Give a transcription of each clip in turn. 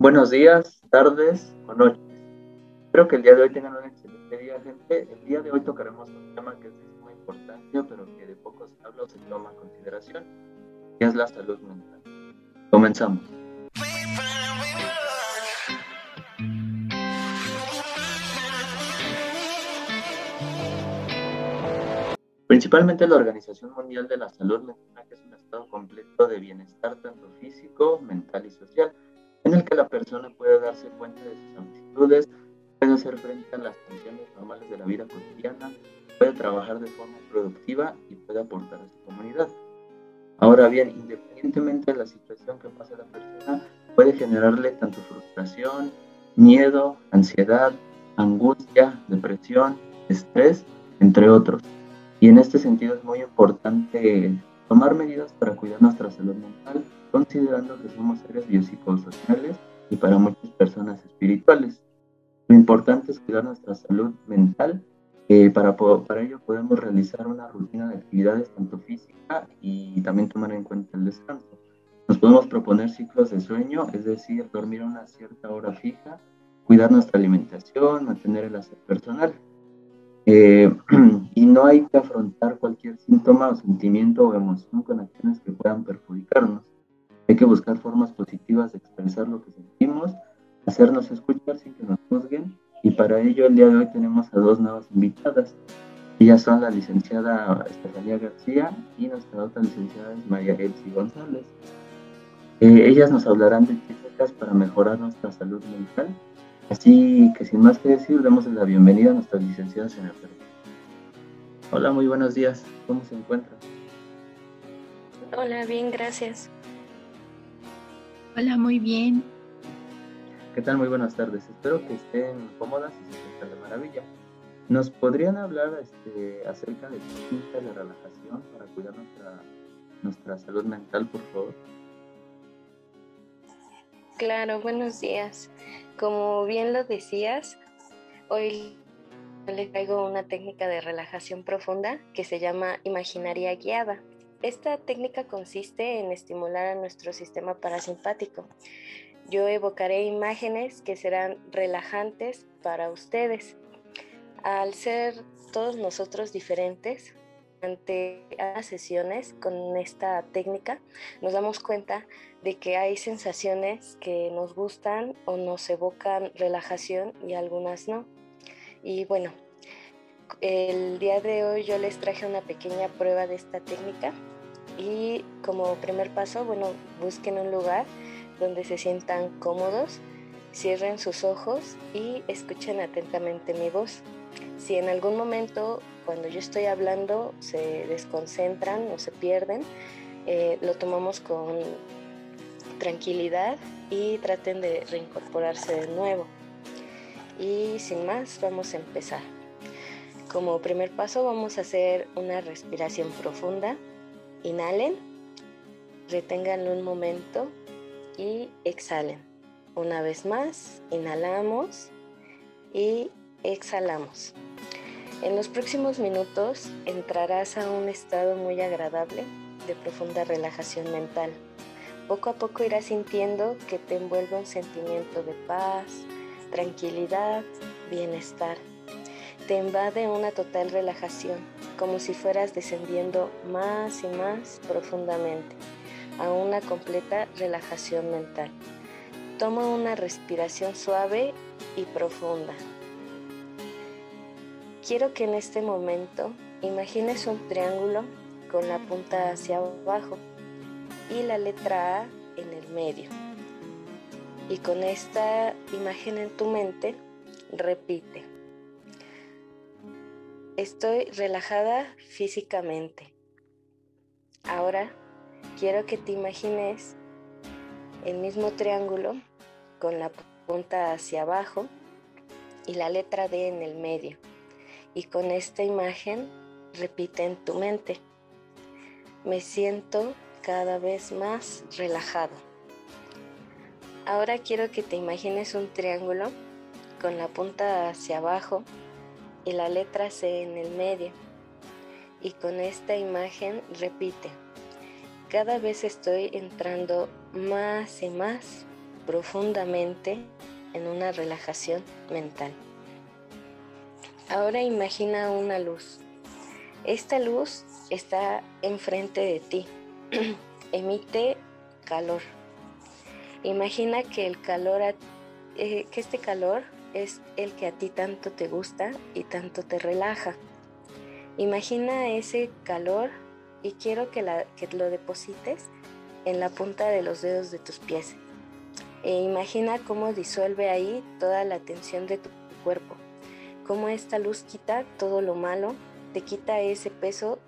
Buenos días, tardes o noches. Espero que el día de hoy tengan un excelente día, gente. El día de hoy tocaremos un tema que es de muy importancia, pero que de poco se habla o se toma en consideración, que es la salud mental. Comenzamos. Principalmente la Organización Mundial de la Salud menciona que es un estado completo de bienestar tanto físico, mental y social en el que la persona puede darse cuenta de sus aptitudes, puede hacer frente a las funciones normales de la vida cotidiana, puede trabajar de forma productiva y puede aportar a su comunidad. Ahora bien, independientemente de la situación que pase la persona, puede generarle tanto frustración, miedo, ansiedad, angustia, depresión, estrés, entre otros. Y en este sentido es muy importante tomar medidas para cuidar nuestra salud mental considerando que somos seres biopsicosociales y para muchas personas espirituales. Lo importante es cuidar nuestra salud mental. Eh, para, para ello podemos realizar una rutina de actividades tanto física y también tomar en cuenta el descanso. Nos podemos proponer ciclos de sueño, es decir, dormir a una cierta hora fija, cuidar nuestra alimentación, mantener el aseo personal. Eh, y no hay que afrontar cualquier síntoma o sentimiento o emoción con acciones que puedan perjudicarnos. Hay que buscar formas positivas de expresar lo que sentimos, hacernos escuchar sin que nos juzguen y para ello el día de hoy tenemos a dos nuevas invitadas. Ellas son la licenciada Estefanía García y nuestra otra licenciada es María Elsie González. Eh, ellas nos hablarán de técnicas para mejorar nuestra salud mental. Así que sin más que decir, demos la bienvenida a nuestras licenciadas en enfermería. Hola, muy buenos días. ¿Cómo se encuentran? Hola, bien, gracias. Hola, muy bien. ¿Qué tal? Muy buenas tardes. Espero que estén cómodas y se sientan de maravilla. ¿Nos podrían hablar este, acerca de técnicas de relajación para cuidar nuestra, nuestra salud mental, por favor? Claro, buenos días. Como bien lo decías, hoy les traigo una técnica de relajación profunda que se llama imaginaria guiada. Esta técnica consiste en estimular a nuestro sistema parasimpático. Yo evocaré imágenes que serán relajantes para ustedes. Al ser todos nosotros diferentes, ante las sesiones con esta técnica nos damos cuenta de que hay sensaciones que nos gustan o nos evocan relajación y algunas no. Y bueno, el día de hoy yo les traje una pequeña prueba de esta técnica y como primer paso, bueno, busquen un lugar donde se sientan cómodos, cierren sus ojos y escuchen atentamente mi voz. Si en algún momento cuando yo estoy hablando se desconcentran o se pierden, eh, lo tomamos con tranquilidad y traten de reincorporarse de nuevo. Y sin más, vamos a empezar. Como primer paso vamos a hacer una respiración profunda. Inhalen, retengan un momento y exhalen. Una vez más, inhalamos y exhalamos. En los próximos minutos entrarás a un estado muy agradable de profunda relajación mental. Poco a poco irás sintiendo que te envuelve un sentimiento de paz, tranquilidad, bienestar te invade una total relajación, como si fueras descendiendo más y más profundamente a una completa relajación mental. Toma una respiración suave y profunda. Quiero que en este momento imagines un triángulo con la punta hacia abajo y la letra A en el medio. Y con esta imagen en tu mente, repite. Estoy relajada físicamente. Ahora quiero que te imagines el mismo triángulo con la punta hacia abajo y la letra D en el medio. Y con esta imagen repite en tu mente. Me siento cada vez más relajado. Ahora quiero que te imagines un triángulo con la punta hacia abajo y la letra C en el medio. Y con esta imagen repite, cada vez estoy entrando más y más profundamente en una relajación mental. Ahora imagina una luz. Esta luz está enfrente de ti. Emite calor. Imagina que el calor, eh, que este calor es el que a ti tanto te gusta y tanto te relaja. Imagina ese calor y quiero que, que lo deposites en la punta de los dedos de tus pies. E imagina cómo disuelve ahí toda la tensión de tu cuerpo, cómo esta luz quita todo lo malo, te quita ese peso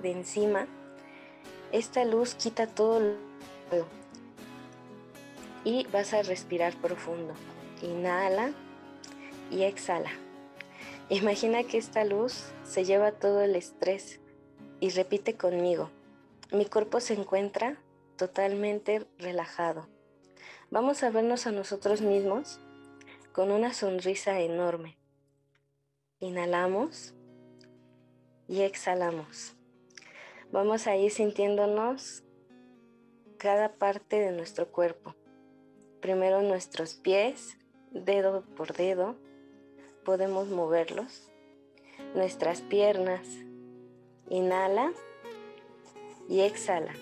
de encima. Esta luz quita todo lo y vas a respirar profundo. Inhala y exhala. Imagina que esta luz se lleva todo el estrés y repite conmigo. Mi cuerpo se encuentra totalmente relajado. Vamos a vernos a nosotros mismos con una sonrisa enorme. Inhalamos y exhalamos. Vamos a ir sintiéndonos cada parte de nuestro cuerpo. Primero nuestros pies, dedo por dedo, podemos moverlos. Nuestras piernas, inhala y exhala.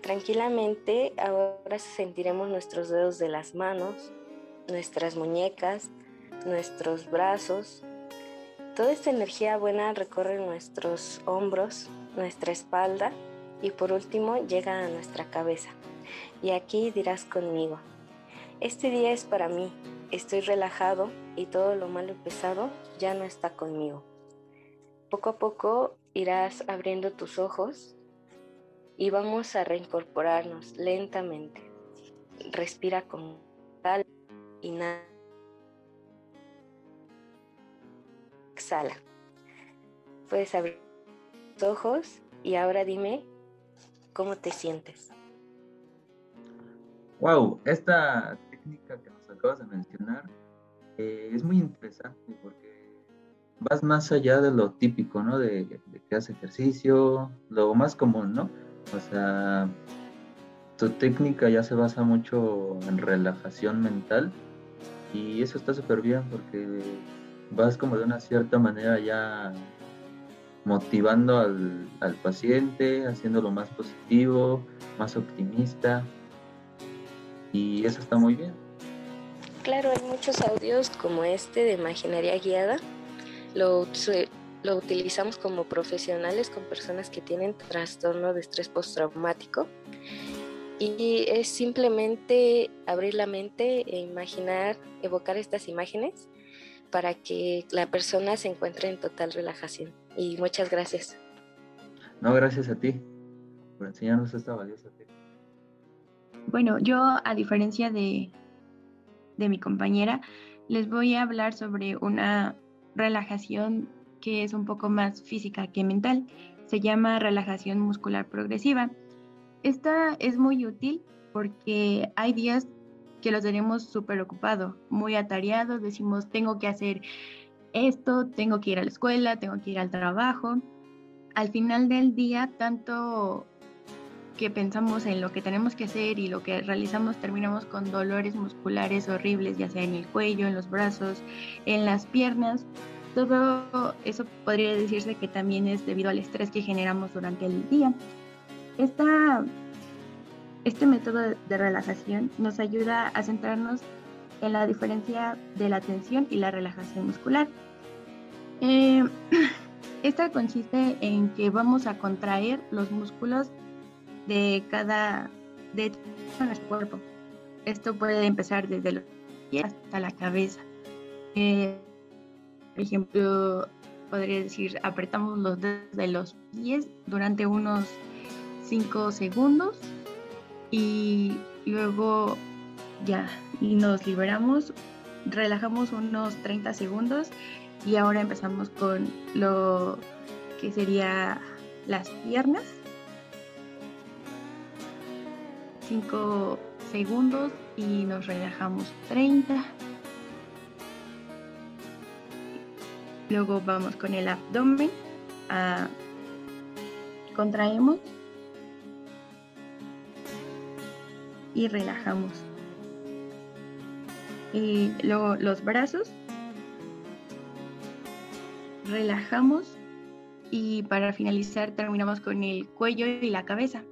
Tranquilamente ahora sentiremos nuestros dedos de las manos, nuestras muñecas, nuestros brazos. Toda esta energía buena recorre nuestros hombros, nuestra espalda y por último llega a nuestra cabeza. Y aquí dirás conmigo, este día es para mí, estoy relajado y todo lo malo y pesado ya no está conmigo. Poco a poco irás abriendo tus ojos y vamos a reincorporarnos lentamente. Respira con tal y nada. Exhala. Puedes abrir tus ojos y ahora dime cómo te sientes. Wow, esta técnica que nos acabas de mencionar eh, es muy interesante porque vas más allá de lo típico, ¿no? De, que hace ejercicio, lo más común, ¿no? O sea, tu técnica ya se basa mucho en relajación mental y eso está súper bien porque vas como de una cierta manera ya motivando al, paciente, haciéndolo más positivo, más optimista y eso está muy bien. Claro, hay muchos audios como este de imaginería guiada. Lo, lo utilizamos como profesionales con personas que tienen trastorno de estrés postraumático y es simplemente abrir la mente e imaginar, evocar estas imágenes para que la persona se encuentre en total relajación. Y muchas gracias. No, gracias a ti por enseñarnos esta valiosa técnica. Bueno, yo a diferencia de, de mi compañera, les voy a hablar sobre una relajación que es un poco más física que mental. Se llama relajación muscular progresiva. Esta es muy útil porque hay días que los tenemos súper ocupados, muy atareados, decimos tengo que hacer esto, tengo que ir a la escuela, tengo que ir al trabajo. Al final del día, tanto que pensamos en lo que tenemos que hacer y lo que realizamos, terminamos con dolores musculares horribles, ya sea en el cuello, en los brazos, en las piernas, todo eso podría decirse que también es debido al estrés que generamos durante el día. Esta, este método de relajación nos ayuda a centrarnos en la diferencia de la tensión y la relajación muscular. Eh, esta consiste en que vamos a contraer los músculos de cada de nuestro cuerpo. Esto puede empezar desde los pies hasta la cabeza. Eh, por ejemplo, podría decir, apretamos los dedos de los pies durante unos 5 segundos y luego ya, y nos liberamos, relajamos unos 30 segundos y ahora empezamos con lo que sería las piernas. 5 segundos y nos relajamos 30 Luego vamos con el abdomen. Ah, contraemos. Y relajamos. Y luego los brazos, relajamos. Y para finalizar terminamos con el cuello y la cabeza.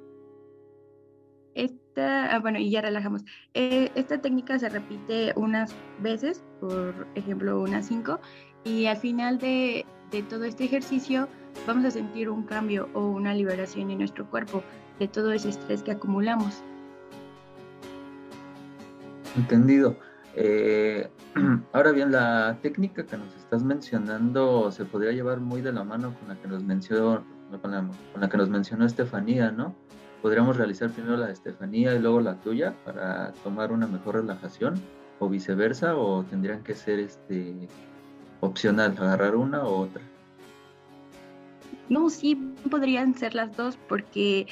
Ah, bueno, y ya relajamos. Eh, esta técnica se repite unas veces, por ejemplo, unas cinco, y al final de, de todo este ejercicio vamos a sentir un cambio o una liberación en nuestro cuerpo de todo ese estrés que acumulamos. Entendido. Eh, ahora bien, la técnica que nos estás mencionando se podría llevar muy de la mano con la que nos mencionó, con la, que nos mencionó Estefanía, ¿no? Podríamos realizar primero la de Estefanía y luego la tuya para tomar una mejor relajación, o viceversa, o tendrían que ser este opcional, agarrar una o otra. No, sí, podrían ser las dos porque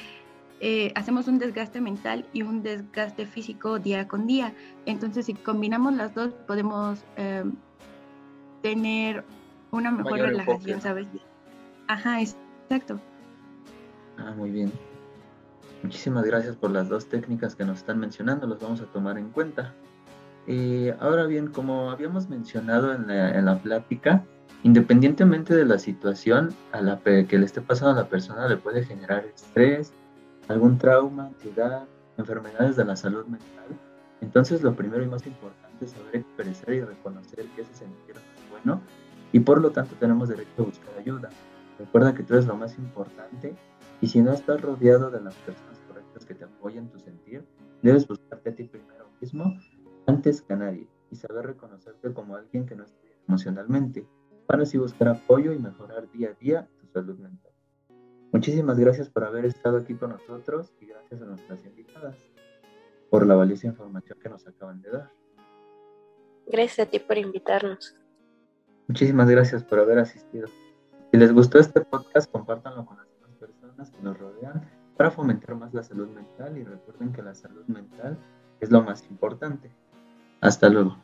eh, hacemos un desgaste mental y un desgaste físico día con día. Entonces, si combinamos las dos, podemos em, tener una mejor relajación, ¿sabes? Ajá, exacto. Ah, muy bien. Muchísimas gracias por las dos técnicas que nos están mencionando, las vamos a tomar en cuenta. Eh, ahora bien, como habíamos mencionado en la, en la, plática, independientemente de la situación a la que le esté pasando a la persona, le puede generar estrés, algún trauma, ansiedad, enfermedades de la salud mental. Entonces lo primero y más importante es saber expresar y reconocer que ese sentir es bueno y por lo tanto tenemos derecho a buscar ayuda. Recuerda que tú eres lo más importante y si no estás rodeado de las personas que te apoyan tu sentir, debes buscarte a ti primero mismo antes que a nadie y saber reconocerte como alguien que no está bien emocionalmente para así buscar apoyo y mejorar día a día tu salud mental. Muchísimas gracias por haber estado aquí con nosotros y gracias a nuestras invitadas por la valiosa información que nos acaban de dar. Gracias a ti por invitarnos. Muchísimas gracias por haber asistido. Si les gustó este podcast, compártanlo con las demás personas que nos rodean para fomentar más la salud mental y recuerden que la salud mental es lo más importante. Hasta luego.